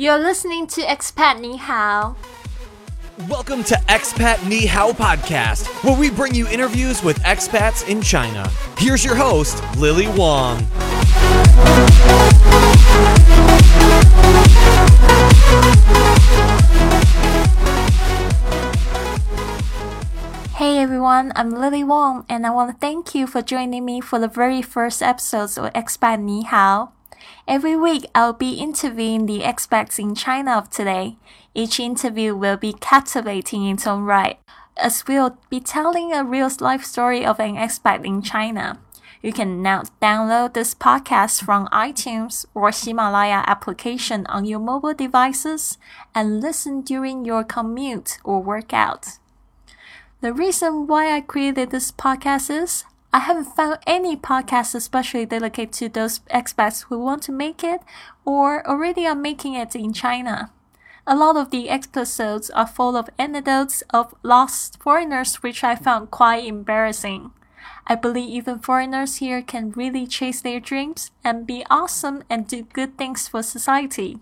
You're listening to Expat Ni Hao. Welcome to Expat Ni Hao Podcast, where we bring you interviews with expats in China. Here's your host, Lily Wong. Hey everyone, I'm Lily Wong, and I want to thank you for joining me for the very first episodes of Expat Ni Hao. Every week, I'll be interviewing the expats in China of today. Each interview will be captivating in its own right, as we'll be telling a real life story of an expat in China. You can now download this podcast from iTunes or Himalaya application on your mobile devices and listen during your commute or workout. The reason why I created this podcast is I haven't found any podcast especially dedicated to those expats who want to make it or already are making it in China. A lot of the episodes are full of anecdotes of lost foreigners, which I found quite embarrassing. I believe even foreigners here can really chase their dreams and be awesome and do good things for society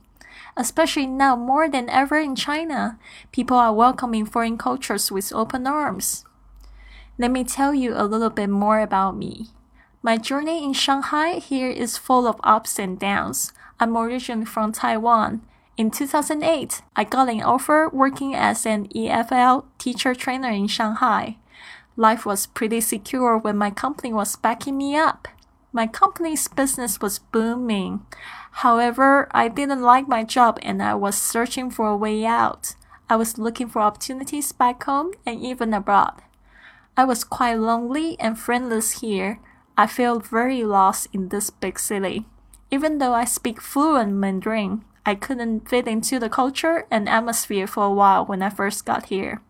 especially now more than ever in China, people are welcoming foreign cultures with open arms. Let me tell you a little bit more about me. My journey in Shanghai here is full of ups and downs. I'm originally from Taiwan. In 2008, I got an offer working as an EFL teacher trainer in Shanghai. Life was pretty secure when my company was backing me up. My company's business was booming. However, I didn't like my job and I was searching for a way out. I was looking for opportunities back home and even abroad. I was quite lonely and friendless here. I felt very lost in this big city. Even though I speak fluent Mandarin, I couldn't fit into the culture and atmosphere for a while when I first got here.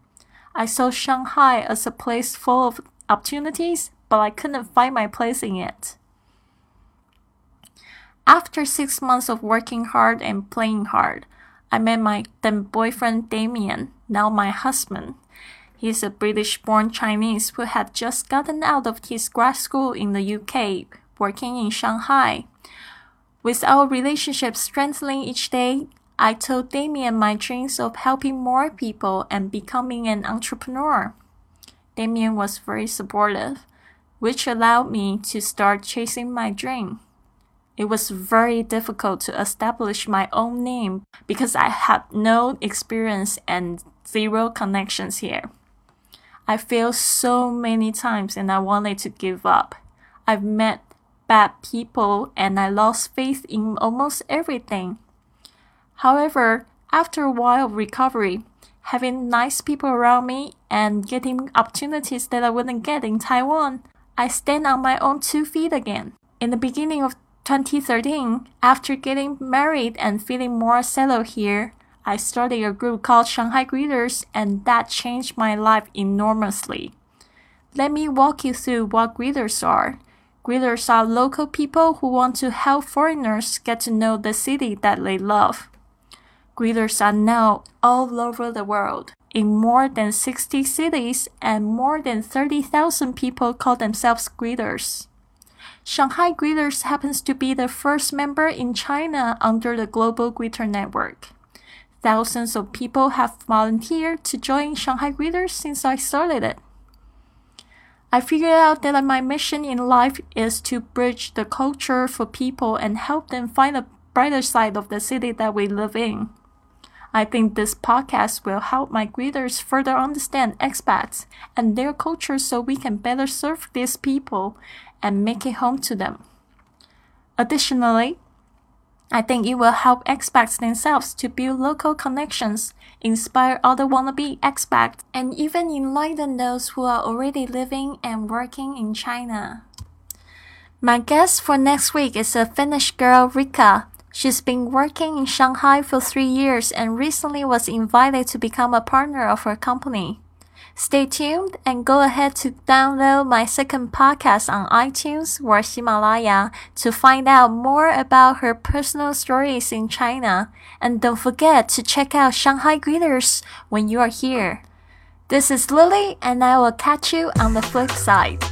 I saw Shanghai as a place full of opportunities, but I couldn't find my place in it. After six months of working hard and playing hard, I met my then boyfriend Damien, now my husband. He's a British born Chinese who had just gotten out of his grad school in the UK, working in Shanghai. With our relationship strengthening each day, I told Damien my dreams of helping more people and becoming an entrepreneur. Damien was very supportive, which allowed me to start chasing my dream. It was very difficult to establish my own name because I had no experience and zero connections here. I failed so many times and I wanted to give up. I've met bad people and I lost faith in almost everything. However, after a while of recovery, having nice people around me and getting opportunities that I wouldn't get in Taiwan, I stand on my own two feet again. In the beginning of 2013, after getting married and feeling more settled here, I started a group called Shanghai Greeters, and that changed my life enormously. Let me walk you through what greeters are. Greeters are local people who want to help foreigners get to know the city that they love. Greeters are now all over the world. In more than 60 cities and more than 30,000 people call themselves greeters. Shanghai Greeters happens to be the first member in China under the Global Greeter Network. Thousands of people have volunteered to join Shanghai Greeters since I started it. I figured out that my mission in life is to bridge the culture for people and help them find a brighter side of the city that we live in. I think this podcast will help my greeters further understand expats and their culture so we can better serve these people and make it home to them. Additionally, I think it will help expats themselves to build local connections, inspire other wannabe expats, and even enlighten those who are already living and working in China. My guest for next week is a Finnish girl, Rika. She's been working in Shanghai for three years and recently was invited to become a partner of her company. Stay tuned and go ahead to download my second podcast on iTunes or Himalaya to find out more about her personal stories in China. And don't forget to check out Shanghai Greeters when you are here. This is Lily, and I will catch you on the flip side.